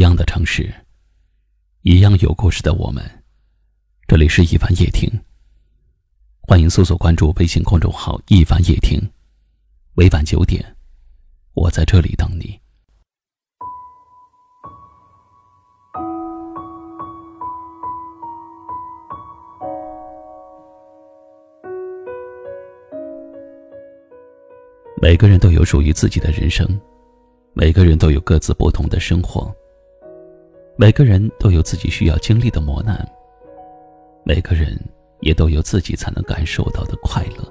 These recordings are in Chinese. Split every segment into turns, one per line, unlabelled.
一样的城市，一样有故事的我们。这里是一凡夜听，欢迎搜索关注微信公众号“一凡夜听”。每晚九点，我在这里等你。每个人都有属于自己的人生，每个人都有各自不同的生活。每个人都有自己需要经历的磨难，每个人也都有自己才能感受到的快乐。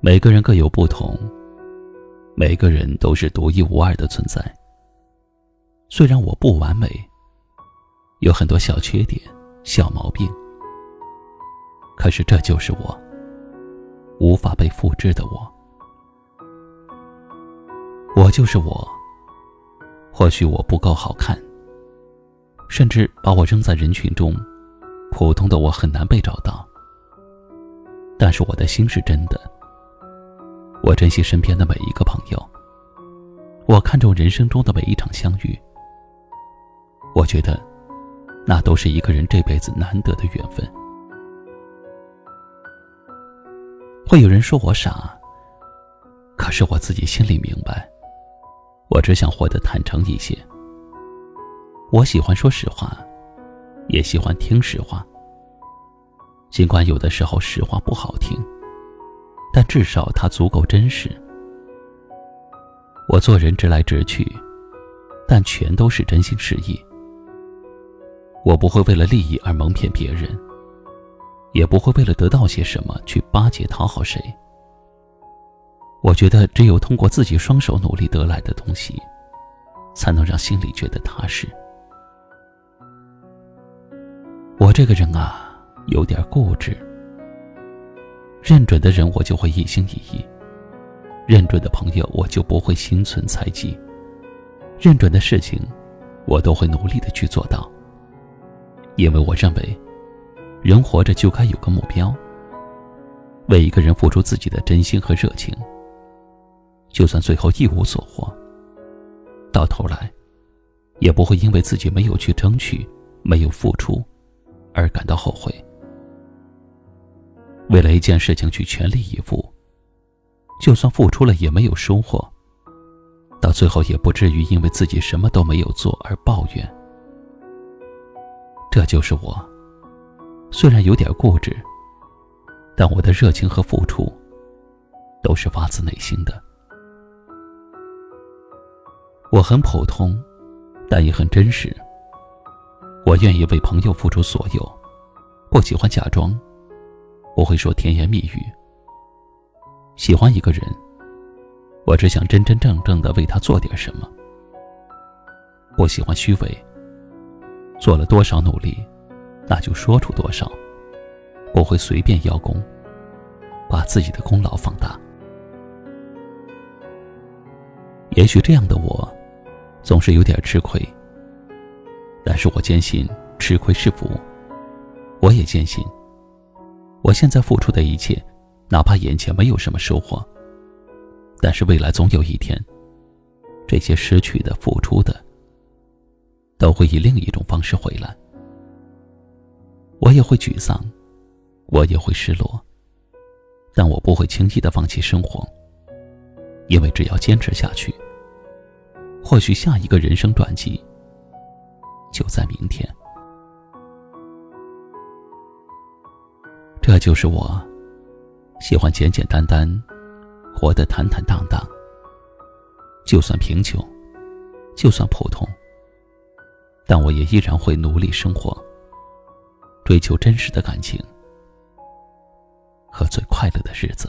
每个人各有不同，每个人都是独一无二的存在。虽然我不完美，有很多小缺点、小毛病，可是这就是我，无法被复制的我。我就是我。或许我不够好看，甚至把我扔在人群中，普通的我很难被找到。但是我的心是真的，我珍惜身边的每一个朋友，我看重人生中的每一场相遇。我觉得，那都是一个人这辈子难得的缘分。会有人说我傻，可是我自己心里明白。我只想活得坦诚一些。我喜欢说实话，也喜欢听实话。尽管有的时候实话不好听，但至少它足够真实。我做人直来直去，但全都是真心实意。我不会为了利益而蒙骗别人，也不会为了得到些什么去巴结讨好谁。我觉得，只有通过自己双手努力得来的东西，才能让心里觉得踏实。我这个人啊，有点固执。认准的人，我就会一心一意；认准的朋友，我就不会心存猜忌；认准的事情，我都会努力的去做到。因为我认为，人活着就该有个目标，为一个人付出自己的真心和热情。就算最后一无所获，到头来，也不会因为自己没有去争取、没有付出，而感到后悔。为了一件事情去全力以赴，就算付出了也没有收获，到最后也不至于因为自己什么都没有做而抱怨。这就是我，虽然有点固执，但我的热情和付出，都是发自内心的。我很普通，但也很真实。我愿意为朋友付出所有，不喜欢假装，不会说甜言蜜语。喜欢一个人，我只想真真正正的为他做点什么。不喜欢虚伪，做了多少努力，那就说出多少，不会随便邀功，把自己的功劳放大。也许这样的我。总是有点吃亏，但是我坚信吃亏是福。我也坚信，我现在付出的一切，哪怕眼前没有什么收获，但是未来总有一天，这些失去的、付出的，都会以另一种方式回来。我也会沮丧，我也会失落，但我不会轻易的放弃生活，因为只要坚持下去。或许下一个人生转机就在明天。这就是我，喜欢简简单单，活得坦坦荡荡。就算贫穷，就算普通，但我也依然会努力生活，追求真实的感情和最快乐的日子。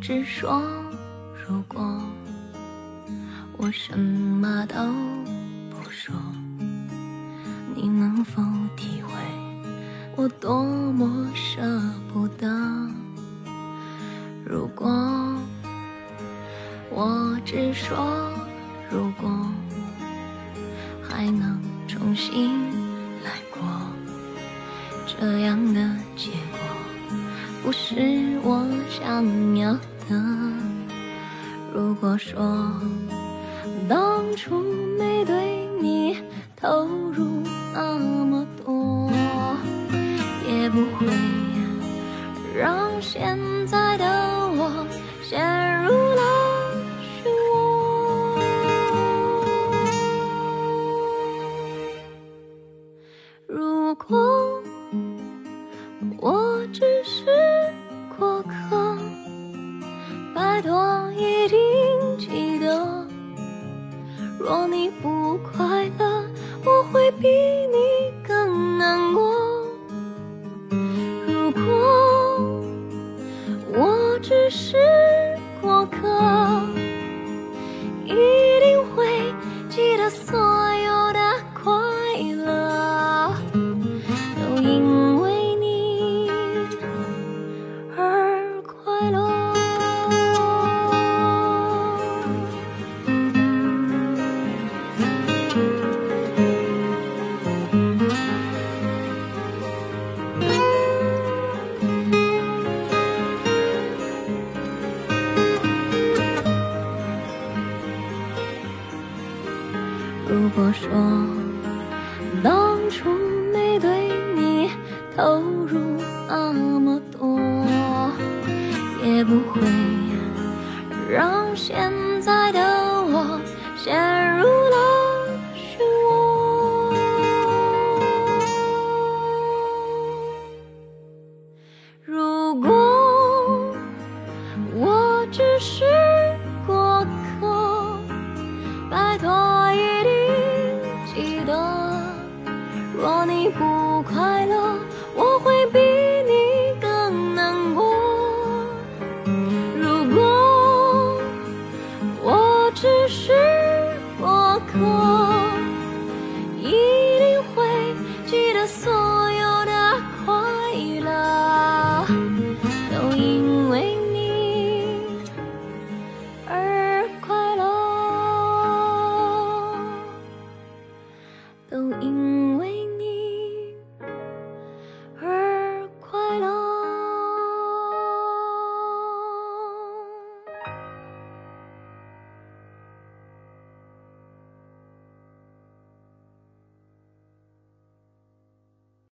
只说如果，我什么都不说，你能否体会我多么舍不得？如果我只说如果，还能重新来过，这样的。不是我想要的。如果说当初没对你投入那么多，也不会让现在的我一定会记得所有如果说当初没对你投入那么多，也不会让现在的。若你不快乐。